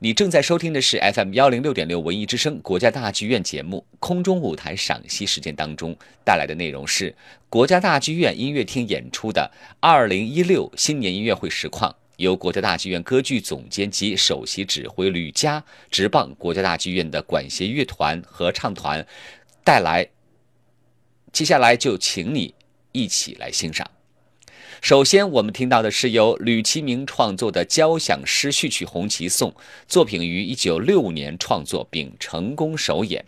你正在收听的是 FM 幺零六点六文艺之声国家大剧院节目空中舞台赏析时间当中带来的内容是国家大剧院音乐厅演出的二零一六新年音乐会实况，由国家大剧院歌剧总监及首席指挥吕嘉直棒国家大剧院的管弦乐团合唱团带来。接下来就请你一起来欣赏。首先，我们听到的是由吕其明创作的交响诗序曲《红旗颂》，作品于一九六五年创作并成功首演。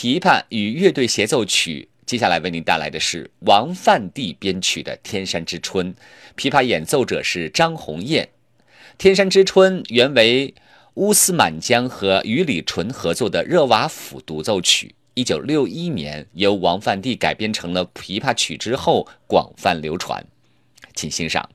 琵琶与乐队协奏曲，接下来为您带来的是王范棣编曲的《天山之春》，琵琶演奏者是张鸿雁。《天山之春》原为乌斯满江和于礼纯合作的热瓦甫独奏曲，一九六一年由王范棣改编成了琵琶曲之后广泛流传，请欣赏。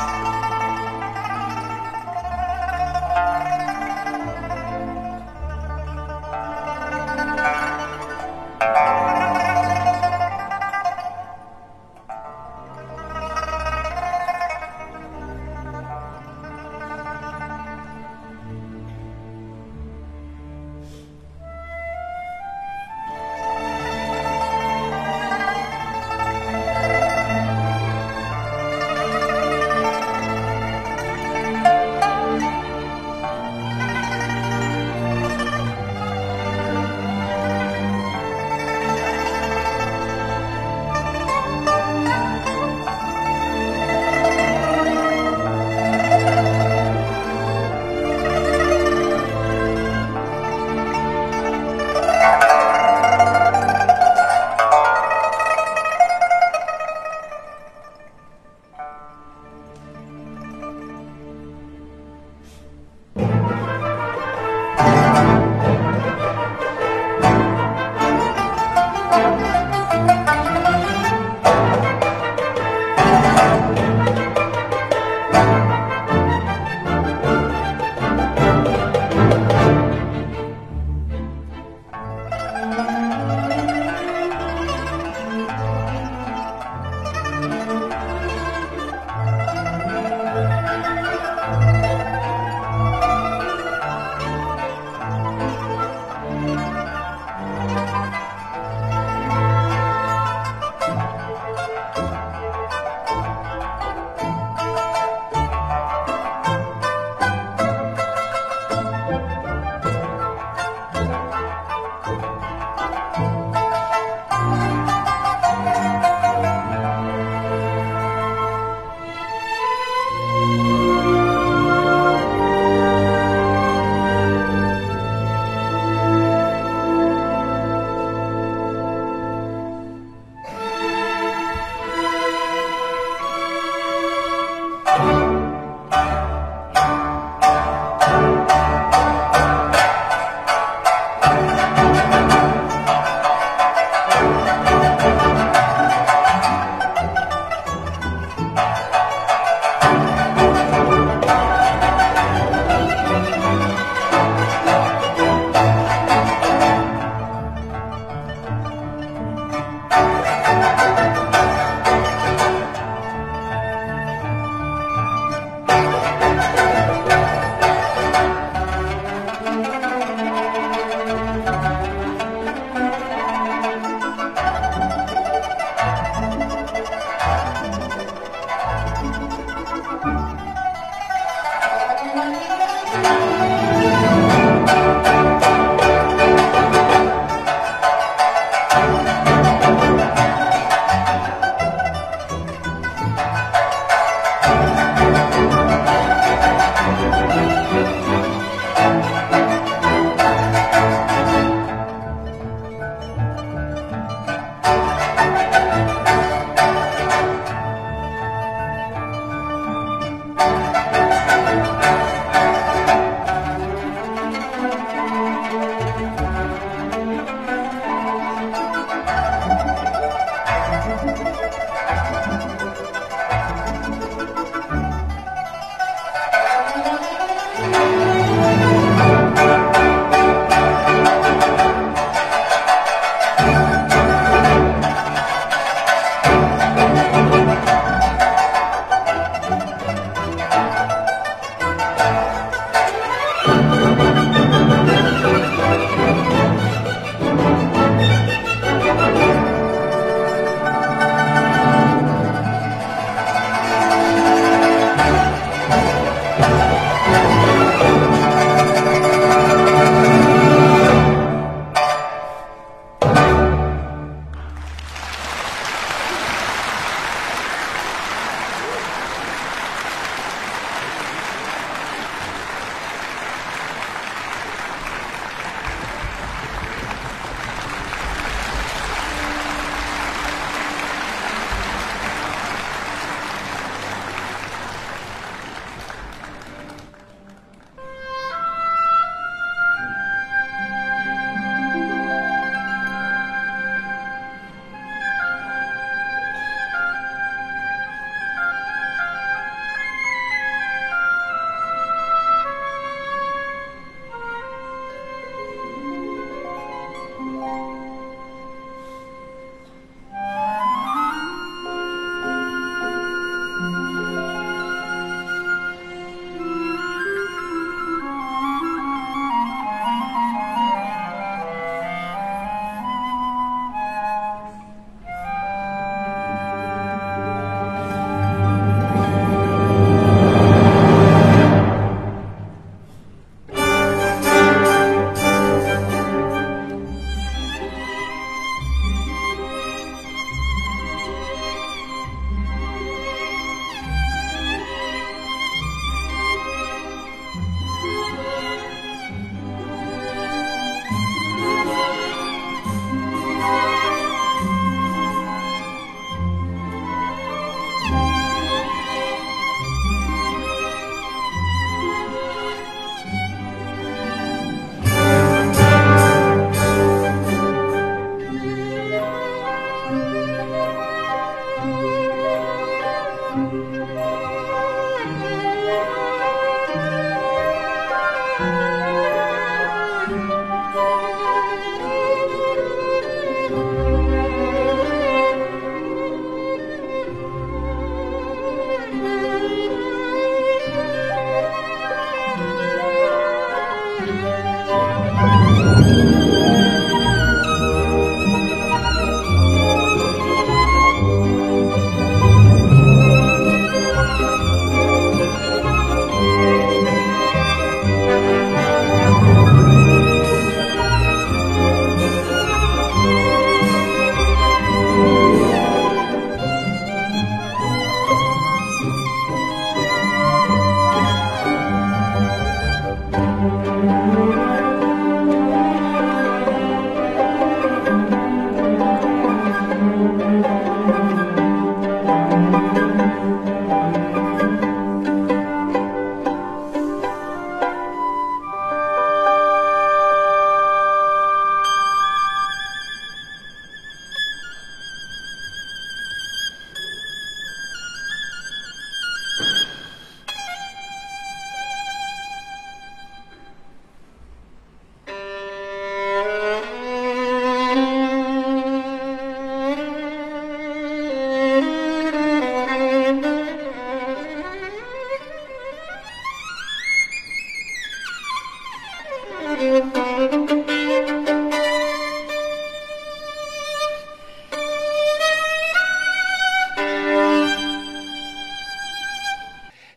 Bye.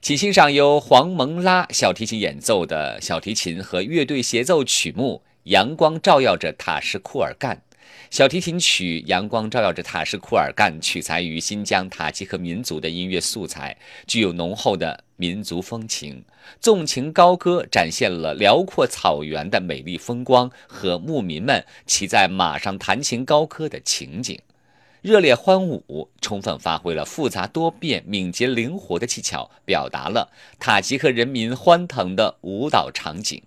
请欣赏由黄蒙拉小提琴演奏的小提琴和乐队协奏曲目《阳光照耀着塔什库尔干》。小提琴曲《阳光照耀着塔什库尔干》取材于新疆塔吉克民族的音乐素材，具有浓厚的民族风情。纵情高歌，展现了辽阔草原的美丽风光和牧民们骑在马上弹琴高歌的情景。热烈欢舞，充分发挥了复杂多变、敏捷灵活的技巧，表达了塔吉克人民欢腾的舞蹈场景。